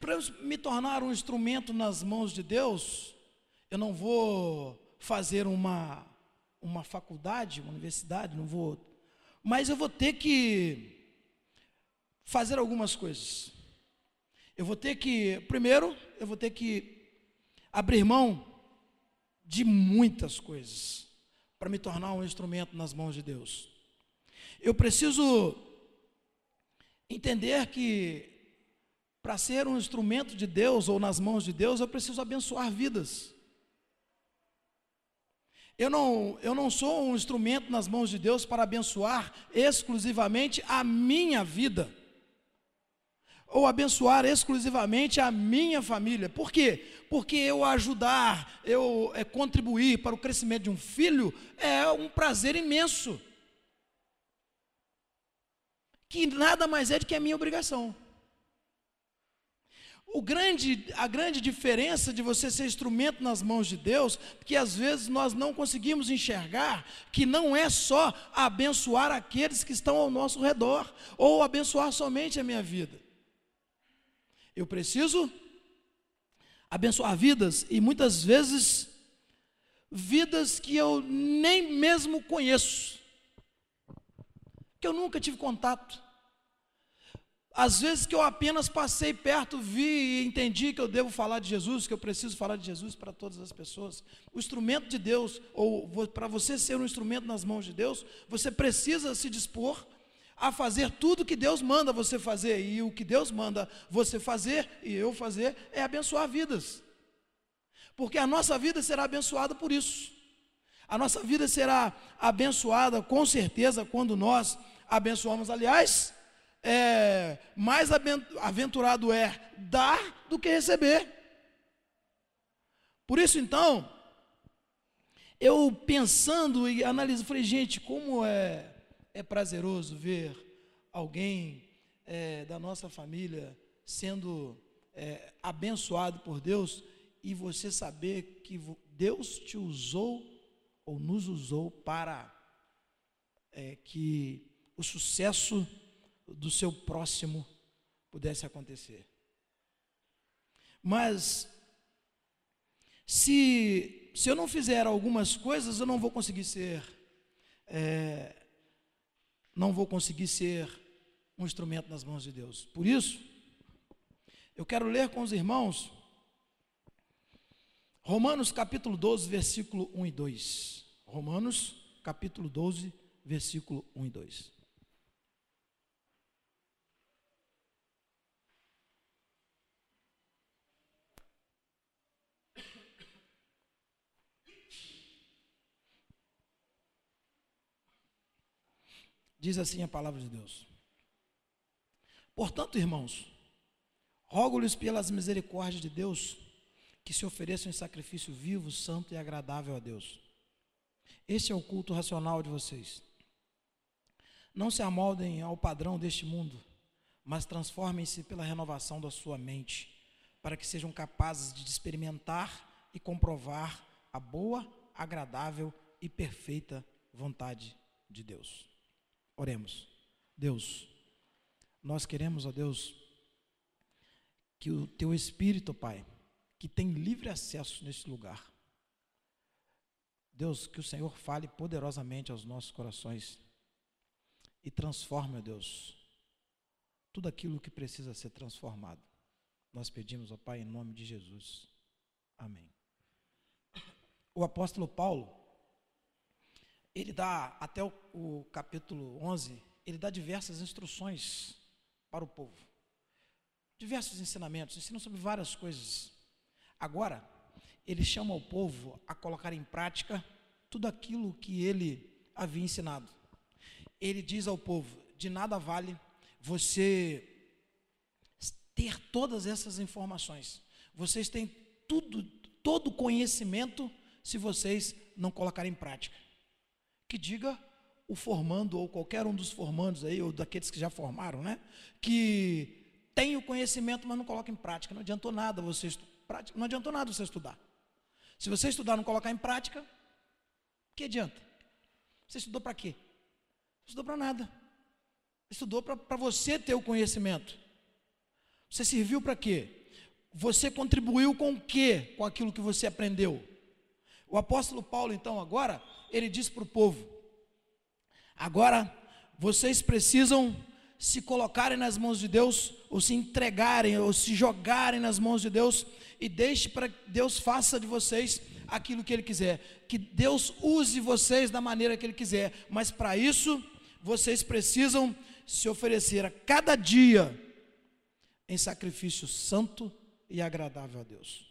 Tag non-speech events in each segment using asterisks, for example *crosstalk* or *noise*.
Para eu me tornar um instrumento nas mãos de Deus, eu não vou fazer uma, uma faculdade, uma universidade, não vou. Mas eu vou ter que fazer algumas coisas. Eu vou ter que, primeiro, eu vou ter que abrir mão de muitas coisas para me tornar um instrumento nas mãos de Deus. Eu preciso entender que para ser um instrumento de Deus ou nas mãos de Deus, eu preciso abençoar vidas. Eu não, eu não sou um instrumento nas mãos de Deus para abençoar exclusivamente a minha vida, ou abençoar exclusivamente a minha família. Por quê? Porque eu ajudar, eu é, contribuir para o crescimento de um filho é um prazer imenso, que nada mais é do que a minha obrigação. O grande, a grande diferença de você ser instrumento nas mãos de Deus, que às vezes nós não conseguimos enxergar, que não é só abençoar aqueles que estão ao nosso redor, ou abençoar somente a minha vida. Eu preciso abençoar vidas, e muitas vezes, vidas que eu nem mesmo conheço, que eu nunca tive contato. Às vezes que eu apenas passei perto, vi e entendi que eu devo falar de Jesus, que eu preciso falar de Jesus para todas as pessoas. O instrumento de Deus, ou para você ser um instrumento nas mãos de Deus, você precisa se dispor a fazer tudo que Deus manda você fazer. E o que Deus manda você fazer e eu fazer é abençoar vidas. Porque a nossa vida será abençoada por isso. A nossa vida será abençoada com certeza quando nós abençoamos. Aliás, é, mais aventurado é dar do que receber. Por isso, então, eu pensando e analisando, falei, gente, como é, é prazeroso ver alguém é, da nossa família sendo é, abençoado por Deus e você saber que Deus te usou ou nos usou para é, que o sucesso do seu próximo pudesse acontecer. Mas, se, se eu não fizer algumas coisas, eu não vou conseguir ser, é, não vou conseguir ser um instrumento nas mãos de Deus. Por isso, eu quero ler com os irmãos Romanos capítulo 12, versículo 1 e 2. Romanos capítulo 12, versículo 1 e 2. Diz assim a palavra de Deus. Portanto, irmãos, rogo-lhes pelas misericórdias de Deus que se ofereçam em sacrifício vivo, santo e agradável a Deus. Este é o culto racional de vocês. Não se amoldem ao padrão deste mundo, mas transformem-se pela renovação da sua mente, para que sejam capazes de experimentar e comprovar a boa, agradável e perfeita vontade de Deus. Oremos. Deus, nós queremos, ó Deus, que o teu Espírito, Pai, que tem livre acesso nesse lugar, Deus, que o Senhor fale poderosamente aos nossos corações e transforme, ó Deus, tudo aquilo que precisa ser transformado. Nós pedimos, ó Pai, em nome de Jesus. Amém. O apóstolo Paulo, ele dá, até o, o capítulo 11, ele dá diversas instruções para o povo. Diversos ensinamentos, ensina sobre várias coisas. Agora, ele chama o povo a colocar em prática tudo aquilo que ele havia ensinado. Ele diz ao povo: de nada vale você ter todas essas informações. Vocês têm tudo, todo conhecimento se vocês não colocarem em prática que diga o formando ou qualquer um dos formandos aí, ou daqueles que já formaram, né? Que tem o conhecimento, mas não coloca em prática. Não adiantou nada você não adiantou nada você estudar. Se você estudar e não colocar em prática, que adianta? Você estudou para quê? Estudou para nada. Estudou para você ter o conhecimento. Você serviu para quê? Você contribuiu com o quê? Com aquilo que você aprendeu. O apóstolo Paulo, então, agora, ele diz para o povo: agora vocês precisam se colocarem nas mãos de Deus, ou se entregarem, ou se jogarem nas mãos de Deus, e deixe para que Deus faça de vocês aquilo que Ele quiser. Que Deus use vocês da maneira que Ele quiser. Mas para isso, vocês precisam se oferecer a cada dia em sacrifício santo e agradável a Deus.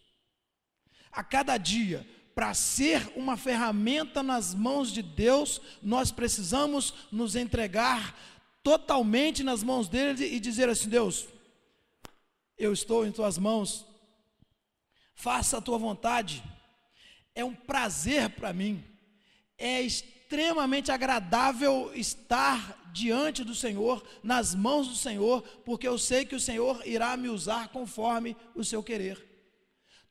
A cada dia, para ser uma ferramenta nas mãos de Deus, nós precisamos nos entregar totalmente nas mãos dele e dizer assim: Deus, eu estou em tuas mãos, faça a tua vontade. É um prazer para mim, é extremamente agradável estar diante do Senhor, nas mãos do Senhor, porque eu sei que o Senhor irá me usar conforme o seu querer.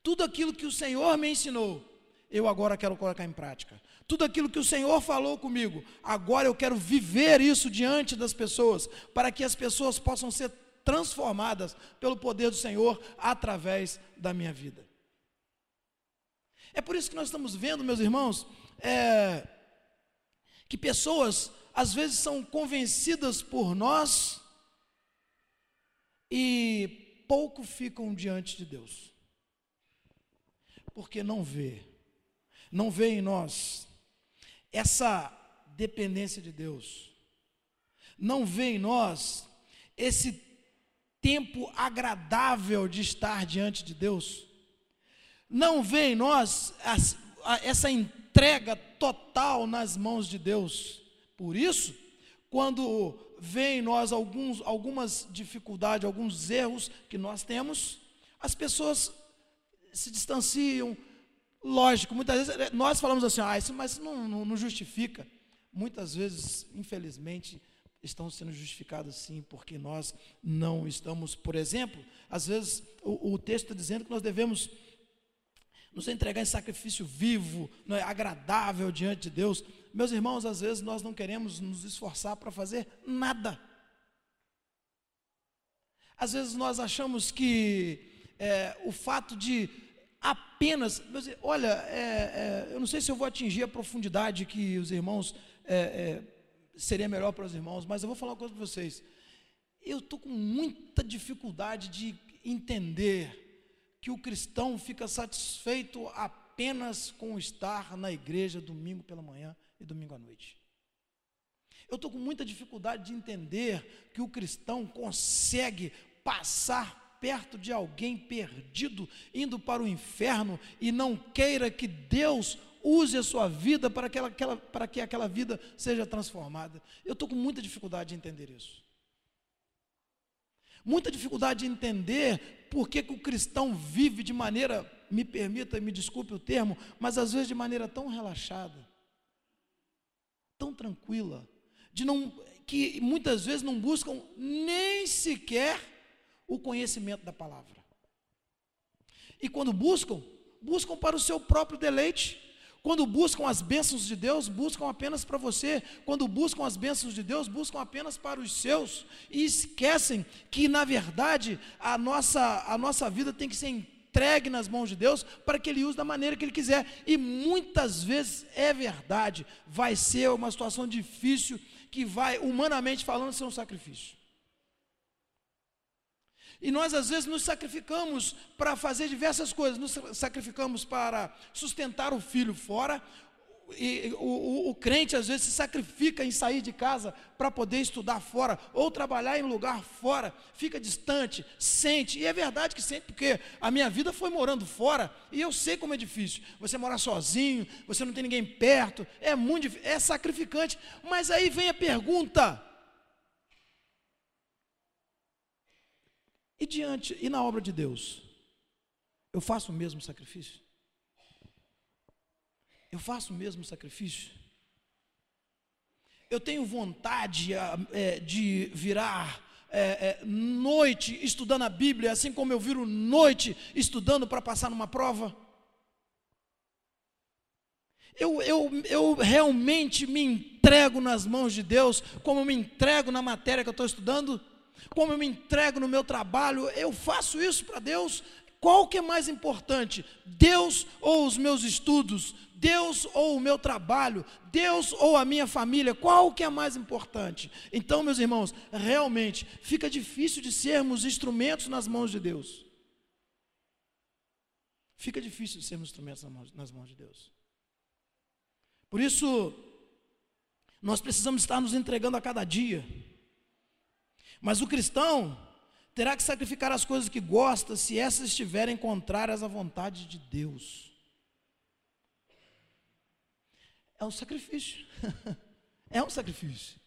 Tudo aquilo que o Senhor me ensinou, eu agora quero colocar em prática. Tudo aquilo que o Senhor falou comigo, agora eu quero viver isso diante das pessoas, para que as pessoas possam ser transformadas pelo poder do Senhor através da minha vida. É por isso que nós estamos vendo, meus irmãos, é, que pessoas às vezes são convencidas por nós e pouco ficam diante de Deus, porque não vê, não vê em nós essa dependência de Deus, não vê em nós esse tempo agradável de estar diante de Deus, não vê em nós essa entrega total nas mãos de Deus. Por isso, quando vê em nós alguns, algumas dificuldades, alguns erros que nós temos, as pessoas se distanciam, Lógico, muitas vezes nós falamos assim, ah, isso, mas não, não, não justifica. Muitas vezes, infelizmente, estão sendo justificadas sim, porque nós não estamos, por exemplo, às vezes o, o texto está dizendo que nós devemos nos entregar em sacrifício vivo, é, agradável diante de Deus. Meus irmãos, às vezes nós não queremos nos esforçar para fazer nada. Às vezes nós achamos que é, o fato de apenas. Olha, é, é, eu não sei se eu vou atingir a profundidade que os irmãos. É, é, seria melhor para os irmãos, mas eu vou falar uma coisa para vocês. Eu estou com muita dificuldade de entender que o cristão fica satisfeito apenas com estar na igreja domingo pela manhã e domingo à noite. Eu estou com muita dificuldade de entender que o cristão consegue passar perto de alguém perdido, indo para o inferno, e não queira que Deus use a sua vida para que, aquela, para que aquela vida seja transformada. Eu estou com muita dificuldade de entender isso. Muita dificuldade de entender por que, que o cristão vive de maneira, me permita, me desculpe o termo, mas às vezes de maneira tão relaxada, tão tranquila, de não, que muitas vezes não buscam nem sequer o conhecimento da palavra. E quando buscam, buscam para o seu próprio deleite. Quando buscam as bênçãos de Deus, buscam apenas para você. Quando buscam as bênçãos de Deus, buscam apenas para os seus. E esquecem que, na verdade, a nossa, a nossa vida tem que ser entregue nas mãos de Deus para que Ele use da maneira que Ele quiser. E muitas vezes é verdade, vai ser uma situação difícil que vai, humanamente falando, ser um sacrifício. E nós, às vezes, nos sacrificamos para fazer diversas coisas. Nos sacrificamos para sustentar o filho fora. E o, o, o crente, às vezes, se sacrifica em sair de casa para poder estudar fora, ou trabalhar em lugar fora, fica distante, sente. E é verdade que sente, porque a minha vida foi morando fora, e eu sei como é difícil. Você morar sozinho, você não tem ninguém perto, é muito é sacrificante. Mas aí vem a pergunta: E diante, e na obra de Deus? Eu faço o mesmo sacrifício? Eu faço o mesmo sacrifício? Eu tenho vontade é, de virar é, é, noite estudando a Bíblia, assim como eu viro noite estudando para passar numa prova? Eu, eu, eu realmente me entrego nas mãos de Deus, como eu me entrego na matéria que eu estou estudando? Como eu me entrego no meu trabalho, eu faço isso para Deus. Qual que é mais importante? Deus ou os meus estudos? Deus ou o meu trabalho? Deus ou a minha família? Qual que é mais importante? Então, meus irmãos, realmente fica difícil de sermos instrumentos nas mãos de Deus. Fica difícil de sermos instrumentos nas mãos de Deus. Por isso, nós precisamos estar nos entregando a cada dia. Mas o cristão terá que sacrificar as coisas que gosta se essas estiverem contrárias à vontade de Deus. É um sacrifício. *laughs* é um sacrifício.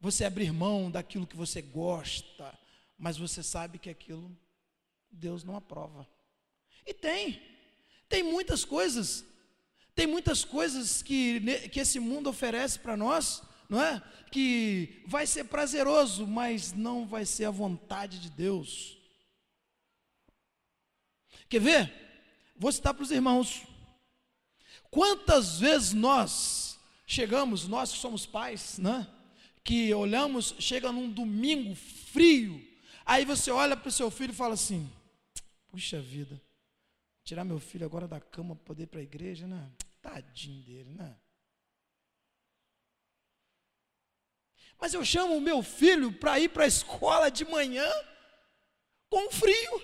Você abrir mão daquilo que você gosta, mas você sabe que aquilo Deus não aprova. E tem. Tem muitas coisas. Tem muitas coisas que, que esse mundo oferece para nós não é? Que vai ser prazeroso, mas não vai ser a vontade de Deus. Quer ver? Vou citar para os irmãos. Quantas vezes nós chegamos, nós que somos pais, né? Que olhamos, chega num domingo frio, aí você olha para o seu filho e fala assim: puxa vida, tirar meu filho agora da cama para poder ir para a igreja, né? Tadinho dele, né? Mas eu chamo o meu filho para ir para a escola de manhã com frio.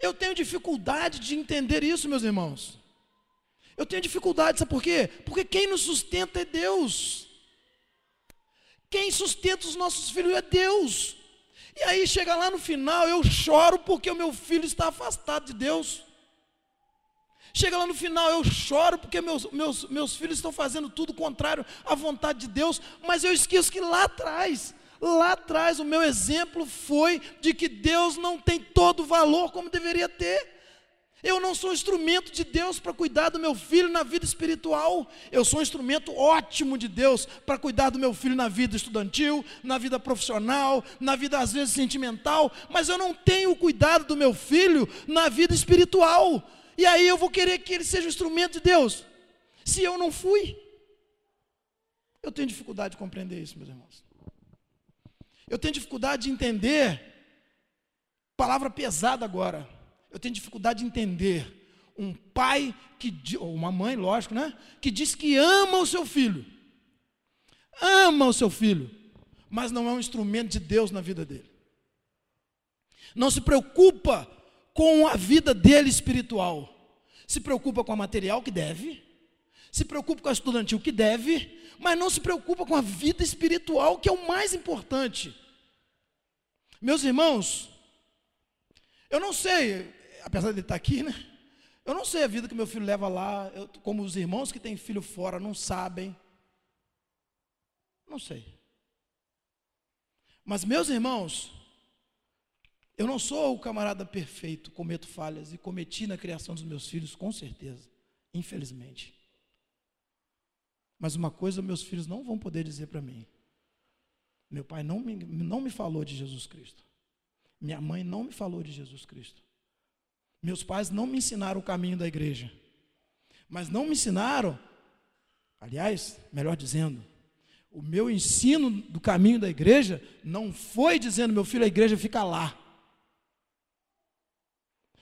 Eu tenho dificuldade de entender isso, meus irmãos. Eu tenho dificuldade, sabe por quê? Porque quem nos sustenta é Deus. Quem sustenta os nossos filhos é Deus. E aí chega lá no final, eu choro porque o meu filho está afastado de Deus. Chega lá no final, eu choro porque meus, meus, meus filhos estão fazendo tudo contrário à vontade de Deus, mas eu esqueço que lá atrás, lá atrás, o meu exemplo foi de que Deus não tem todo o valor como deveria ter. Eu não sou instrumento de Deus para cuidar do meu filho na vida espiritual. Eu sou um instrumento ótimo de Deus para cuidar do meu filho na vida estudantil, na vida profissional, na vida às vezes sentimental, mas eu não tenho o cuidado do meu filho na vida espiritual. E aí eu vou querer que ele seja um instrumento de Deus. Se eu não fui, eu tenho dificuldade de compreender isso, meus irmãos. Eu tenho dificuldade de entender, palavra pesada agora. Eu tenho dificuldade de entender um pai que ou uma mãe, lógico, né, que diz que ama o seu filho. Ama o seu filho, mas não é um instrumento de Deus na vida dele. Não se preocupa com a vida dele espiritual. Se preocupa com a material que deve, se preocupa com a estudantil que deve, mas não se preocupa com a vida espiritual, que é o mais importante. Meus irmãos, eu não sei, apesar de ele estar aqui, né? Eu não sei a vida que meu filho leva lá, eu, como os irmãos que têm filho fora não sabem. Não sei. Mas, meus irmãos, eu não sou o camarada perfeito, cometo falhas e cometi na criação dos meus filhos, com certeza, infelizmente. Mas uma coisa meus filhos não vão poder dizer para mim: meu pai não me, não me falou de Jesus Cristo, minha mãe não me falou de Jesus Cristo, meus pais não me ensinaram o caminho da igreja, mas não me ensinaram, aliás, melhor dizendo, o meu ensino do caminho da igreja não foi dizendo, meu filho, a igreja fica lá.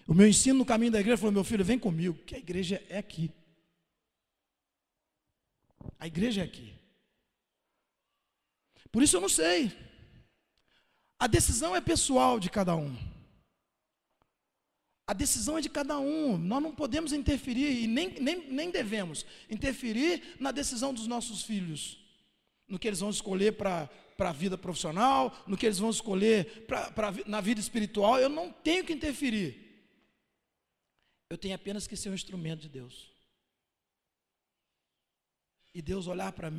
O meu ensino no caminho da igreja falou: meu filho, vem comigo, que a igreja é aqui. A igreja é aqui. Por isso eu não sei. A decisão é pessoal de cada um. A decisão é de cada um. Nós não podemos interferir e nem, nem, nem devemos interferir na decisão dos nossos filhos, no que eles vão escolher para a vida profissional, no que eles vão escolher pra, pra, na vida espiritual. Eu não tenho que interferir. Eu tenho apenas que ser um instrumento de Deus. E Deus olhar para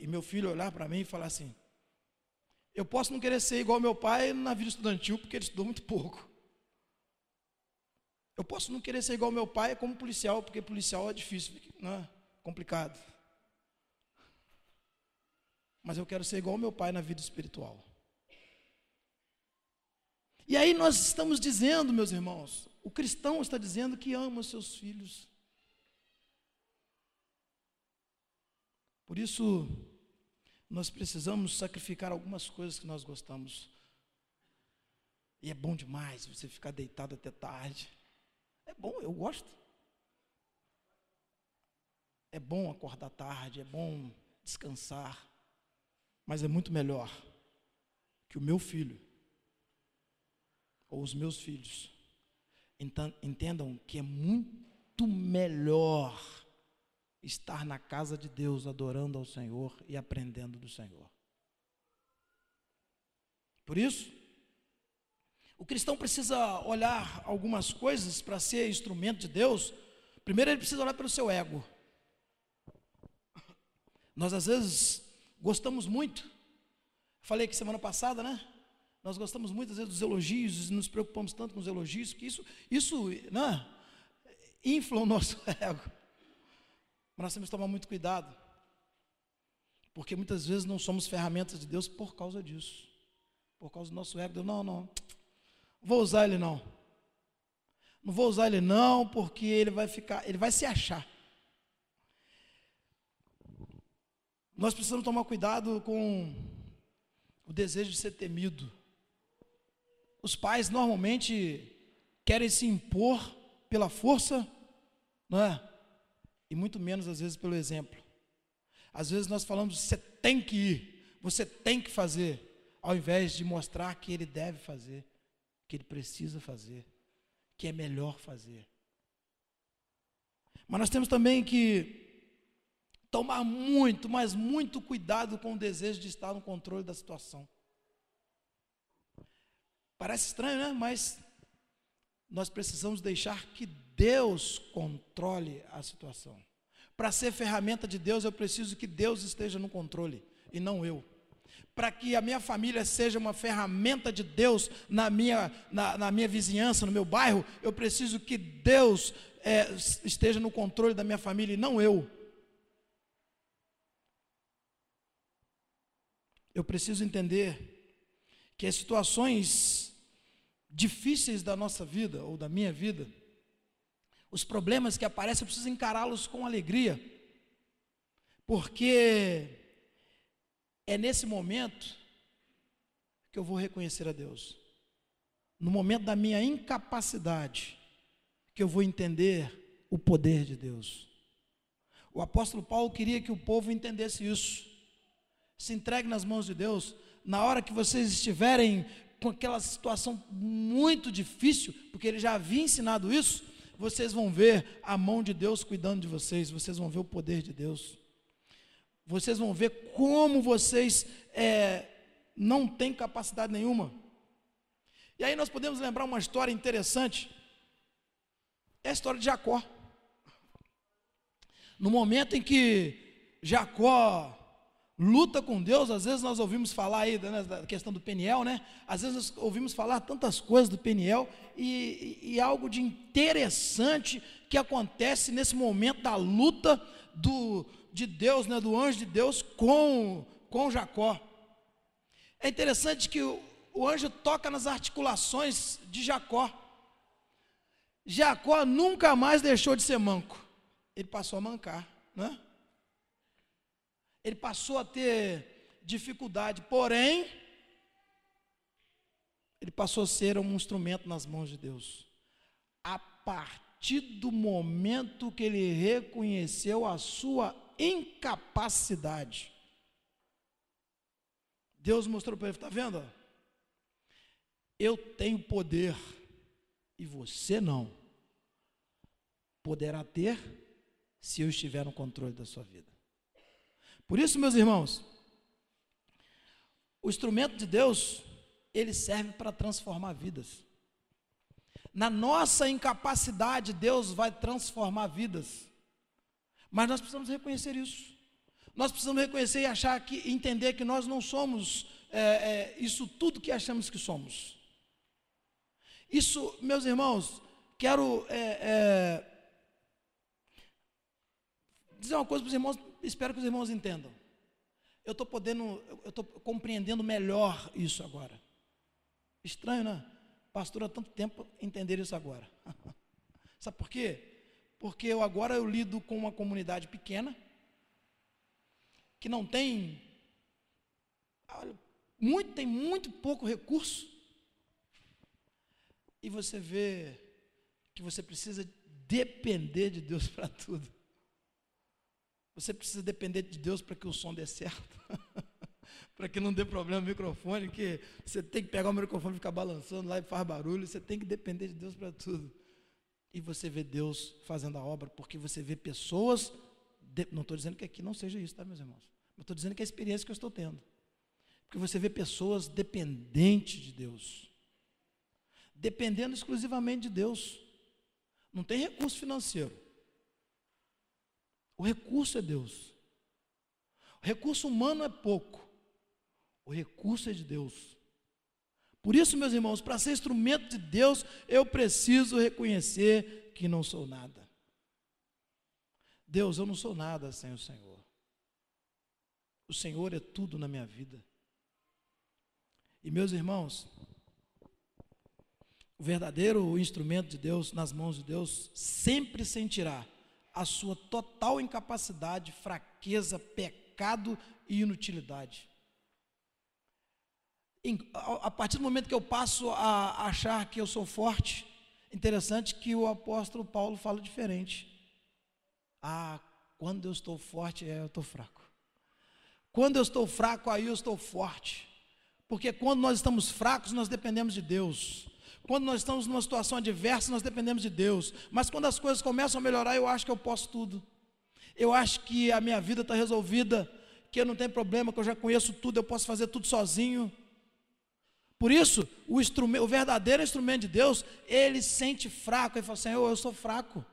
e meu filho olhar para mim e falar assim: Eu posso não querer ser igual meu pai na vida estudantil, porque ele estudou muito pouco. Eu posso não querer ser igual meu pai como policial, porque policial é difícil, não é? complicado. Mas eu quero ser igual meu pai na vida espiritual. E aí nós estamos dizendo, meus irmãos, o cristão está dizendo que ama seus filhos. Por isso, nós precisamos sacrificar algumas coisas que nós gostamos. E é bom demais você ficar deitado até tarde. É bom, eu gosto. É bom acordar tarde, é bom descansar. Mas é muito melhor que o meu filho ou os meus filhos entendam que é muito melhor estar na casa de Deus adorando ao Senhor e aprendendo do Senhor. Por isso, o cristão precisa olhar algumas coisas para ser instrumento de Deus. Primeiro, ele precisa olhar pelo seu ego. Nós, às vezes, gostamos muito. Falei aqui semana passada, né? Nós gostamos muitas vezes dos elogios nos preocupamos tanto com os elogios que isso, isso né, infla o nosso *laughs* ego. Mas nós temos que tomar muito cuidado, porque muitas vezes não somos ferramentas de Deus por causa disso, por causa do nosso ego. Não, não, vou usar ele não. Não vou usar ele não, porque ele vai ficar, ele vai se achar. Nós precisamos tomar cuidado com o desejo de ser temido. Os pais normalmente querem se impor pela força, não é? E muito menos às vezes pelo exemplo. Às vezes nós falamos, você tem que ir, você tem que fazer, ao invés de mostrar que ele deve fazer que ele precisa fazer, que é melhor fazer. Mas nós temos também que tomar muito, mas muito cuidado com o desejo de estar no controle da situação. Parece estranho, né? Mas nós precisamos deixar que Deus controle a situação. Para ser ferramenta de Deus, eu preciso que Deus esteja no controle e não eu para que a minha família seja uma ferramenta de Deus na minha, na, na minha vizinhança, no meu bairro, eu preciso que Deus é, esteja no controle da minha família e não eu. Eu preciso entender que as situações difíceis da nossa vida ou da minha vida, os problemas que aparecem, eu preciso encará-los com alegria, porque é nesse momento que eu vou reconhecer a Deus. No momento da minha incapacidade, que eu vou entender o poder de Deus. O apóstolo Paulo queria que o povo entendesse isso. Se entregue nas mãos de Deus. Na hora que vocês estiverem com aquela situação muito difícil, porque ele já havia ensinado isso, vocês vão ver a mão de Deus cuidando de vocês, vocês vão ver o poder de Deus vocês vão ver como vocês é, não têm capacidade nenhuma. E aí nós podemos lembrar uma história interessante. É a história de Jacó. No momento em que Jacó luta com Deus, às vezes nós ouvimos falar aí né, da questão do Peniel, né? Às vezes nós ouvimos falar tantas coisas do Peniel e, e, algo de interessante que acontece nesse momento da luta do, de Deus, né, do anjo de Deus com, com Jacó. É interessante que o, o anjo toca nas articulações de Jacó. Jacó nunca mais deixou de ser manco. Ele passou a mancar, né? Ele passou a ter dificuldade, porém, ele passou a ser um instrumento nas mãos de Deus. A partir do momento que ele reconheceu a sua incapacidade. Deus mostrou para ele: está vendo? Eu tenho poder e você não. Poderá ter se eu estiver no controle da sua vida. Por isso, meus irmãos, o instrumento de Deus, ele serve para transformar vidas. Na nossa incapacidade, Deus vai transformar vidas. Mas nós precisamos reconhecer isso. Nós precisamos reconhecer e achar que, entender que nós não somos é, é, isso tudo que achamos que somos. Isso, meus irmãos, quero é, é dizer uma coisa para os irmãos, espero que os irmãos entendam. Eu estou podendo, eu estou compreendendo melhor isso agora. Estranho, né? Pastor há tanto tempo entender isso agora. *laughs* Sabe por quê? porque eu agora eu lido com uma comunidade pequena que não tem muito, tem muito pouco recurso. E você vê que você precisa depender de Deus *laughs* para tudo. Você precisa depender de Deus para que o som dê certo. *laughs* para que não dê problema no microfone, que você tem que pegar o microfone e ficar balançando lá e faz barulho, você tem que depender de Deus para tudo. E você vê Deus fazendo a obra, porque você vê pessoas, de, não estou dizendo que aqui não seja isso, tá, meus irmãos? Mas estou dizendo que é a experiência que eu estou tendo. Porque você vê pessoas dependentes de Deus, dependendo exclusivamente de Deus. Não tem recurso financeiro. O recurso é Deus. O recurso humano é pouco. O recurso é de Deus. Por isso, meus irmãos, para ser instrumento de Deus, eu preciso reconhecer que não sou nada. Deus, eu não sou nada sem o Senhor. O Senhor é tudo na minha vida. E meus irmãos, o verdadeiro instrumento de Deus nas mãos de Deus sempre sentirá a sua total incapacidade, fraqueza, pecado e inutilidade. A partir do momento que eu passo a achar que eu sou forte, interessante que o apóstolo Paulo fala diferente. Ah, quando eu estou forte, é, eu estou fraco. Quando eu estou fraco, aí eu estou forte. Porque quando nós estamos fracos, nós dependemos de Deus. Quando nós estamos numa situação adversa, nós dependemos de Deus. Mas quando as coisas começam a melhorar, eu acho que eu posso tudo. Eu acho que a minha vida está resolvida, que eu não tenho problema, que eu já conheço tudo, eu posso fazer tudo sozinho. Por isso, o, o verdadeiro instrumento de Deus, ele sente fraco, ele fala assim: eu, eu sou fraco,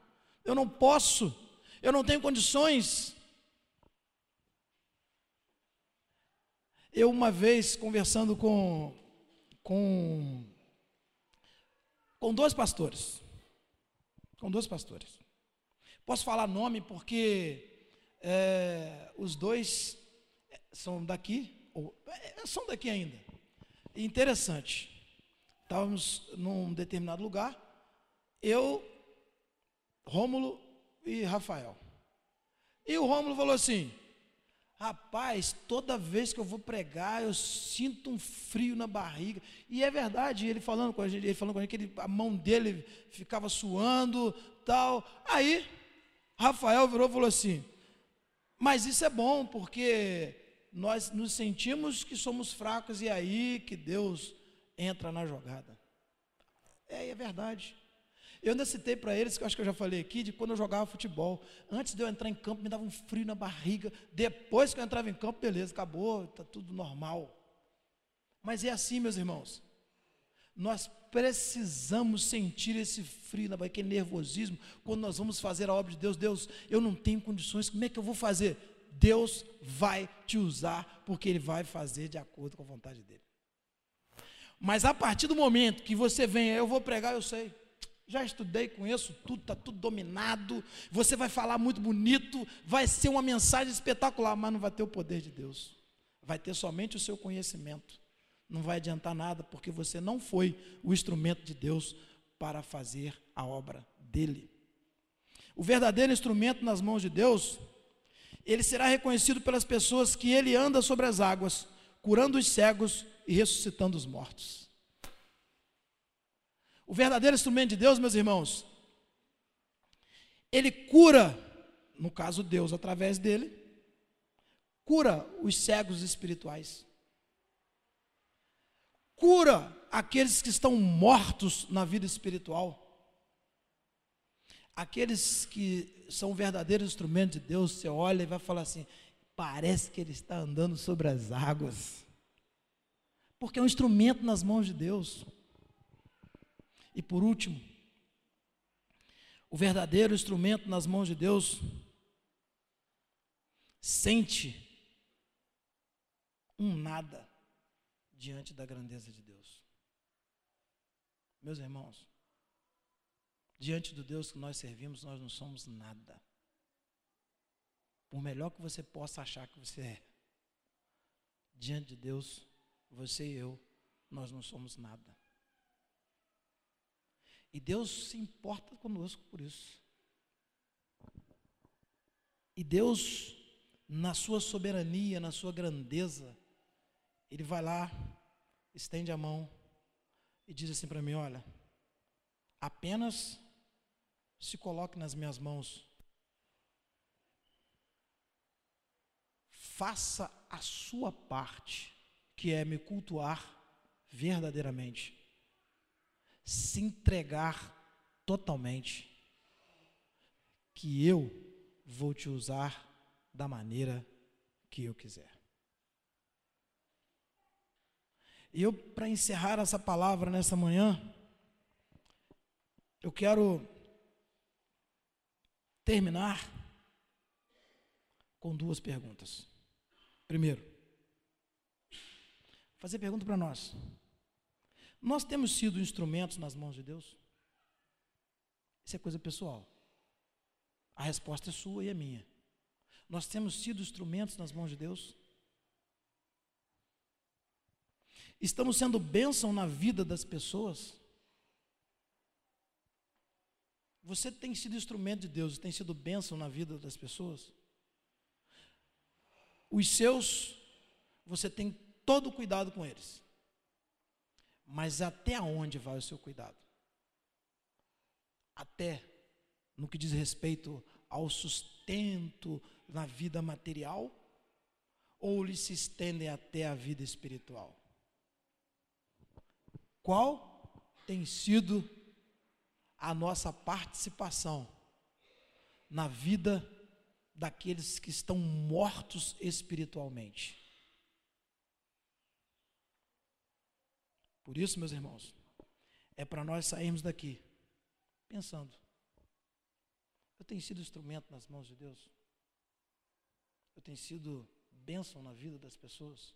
eu não posso, eu não tenho condições. Eu, uma vez, conversando com, com, com dois pastores, com dois pastores, posso falar nome porque é, os dois são daqui, ou, é, são daqui ainda. Interessante. Estávamos num determinado lugar, eu, Rômulo e Rafael. E o Rômulo falou assim: Rapaz, toda vez que eu vou pregar, eu sinto um frio na barriga. E é verdade, ele falando com a gente, ele falando com a gente que ele, a mão dele ficava suando, tal. Aí, Rafael virou e falou assim: Mas isso é bom, porque nós nos sentimos que somos fracos e é aí que Deus entra na jogada. É, é verdade. Eu ainda citei para eles, que eu acho que eu já falei aqui, de quando eu jogava futebol. Antes de eu entrar em campo, me dava um frio na barriga. Depois que eu entrava em campo, beleza, acabou, está tudo normal. Mas é assim, meus irmãos. Nós precisamos sentir esse frio na barriga, aquele nervosismo, quando nós vamos fazer a obra de Deus. Deus, eu não tenho condições, como é que eu vou fazer? Deus vai te usar, porque Ele vai fazer de acordo com a vontade dEle. Mas a partir do momento que você vem, eu vou pregar, eu sei. Já estudei, conheço tudo, está tudo dominado. Você vai falar muito bonito, vai ser uma mensagem espetacular, mas não vai ter o poder de Deus. Vai ter somente o seu conhecimento. Não vai adiantar nada, porque você não foi o instrumento de Deus para fazer a obra dele. O verdadeiro instrumento nas mãos de Deus ele será reconhecido pelas pessoas que ele anda sobre as águas, curando os cegos e ressuscitando os mortos. O verdadeiro instrumento de Deus, meus irmãos, ele cura, no caso Deus através dele, cura os cegos espirituais. Cura aqueles que estão mortos na vida espiritual. Aqueles que são verdadeiros instrumentos de Deus, você olha e vai falar assim: parece que ele está andando sobre as águas. Porque é um instrumento nas mãos de Deus. E por último, o verdadeiro instrumento nas mãos de Deus sente um nada diante da grandeza de Deus. Meus irmãos, Diante do Deus que nós servimos, nós não somos nada. Por melhor que você possa achar que você é, diante de Deus, você e eu, nós não somos nada. E Deus se importa conosco por isso. E Deus, na sua soberania, na sua grandeza, ele vai lá, estende a mão e diz assim para mim: Olha, apenas se coloque nas minhas mãos, faça a sua parte, que é me cultuar verdadeiramente, se entregar totalmente, que eu vou te usar da maneira que eu quiser. E eu, para encerrar essa palavra nessa manhã, eu quero terminar com duas perguntas. Primeiro, fazer pergunta para nós. Nós temos sido instrumentos nas mãos de Deus? Isso é coisa pessoal. A resposta é sua e é minha. Nós temos sido instrumentos nas mãos de Deus? Estamos sendo bênção na vida das pessoas? Você tem sido instrumento de Deus, tem sido bênção na vida das pessoas? Os seus, você tem todo o cuidado com eles. Mas até onde vai o seu cuidado? Até no que diz respeito ao sustento na vida material? Ou eles se estendem até a vida espiritual? Qual tem sido a nossa participação na vida daqueles que estão mortos espiritualmente? Por isso, meus irmãos, é para nós sairmos daqui pensando: eu tenho sido instrumento nas mãos de Deus? Eu tenho sido bênção na vida das pessoas?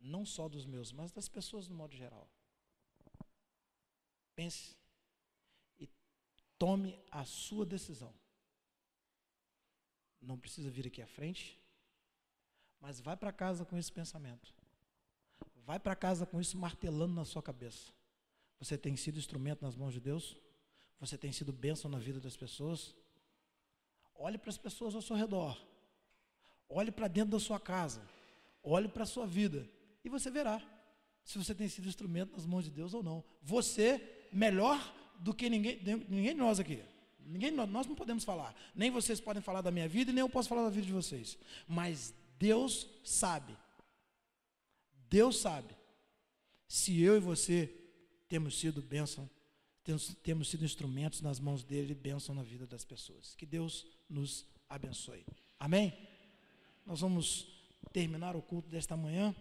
Não só dos meus, mas das pessoas no modo geral. Pense e tome a sua decisão. Não precisa vir aqui à frente, mas vai para casa com esse pensamento. Vai para casa com isso martelando na sua cabeça. Você tem sido instrumento nas mãos de Deus? Você tem sido bênção na vida das pessoas? Olhe para as pessoas ao seu redor. Olhe para dentro da sua casa. Olhe para a sua vida. E você verá se você tem sido instrumento nas mãos de Deus ou não. Você melhor do que ninguém, ninguém de nós aqui. Ninguém, nós não podemos falar. Nem vocês podem falar da minha vida, nem eu posso falar da vida de vocês. Mas Deus sabe. Deus sabe. Se eu e você temos sido bênção, temos, temos sido instrumentos nas mãos dele, bênção na vida das pessoas. Que Deus nos abençoe. Amém? Nós vamos terminar o culto desta manhã.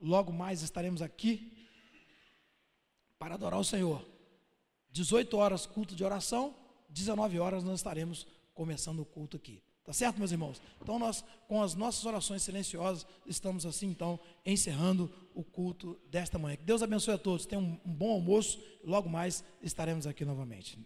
Logo mais estaremos aqui para adorar o Senhor. 18 horas culto de oração, 19 horas nós estaremos começando o culto aqui. Tá certo, meus irmãos? Então nós, com as nossas orações silenciosas, estamos assim então encerrando o culto desta manhã. Que Deus abençoe a todos. Tenham um bom almoço. Logo mais estaremos aqui novamente.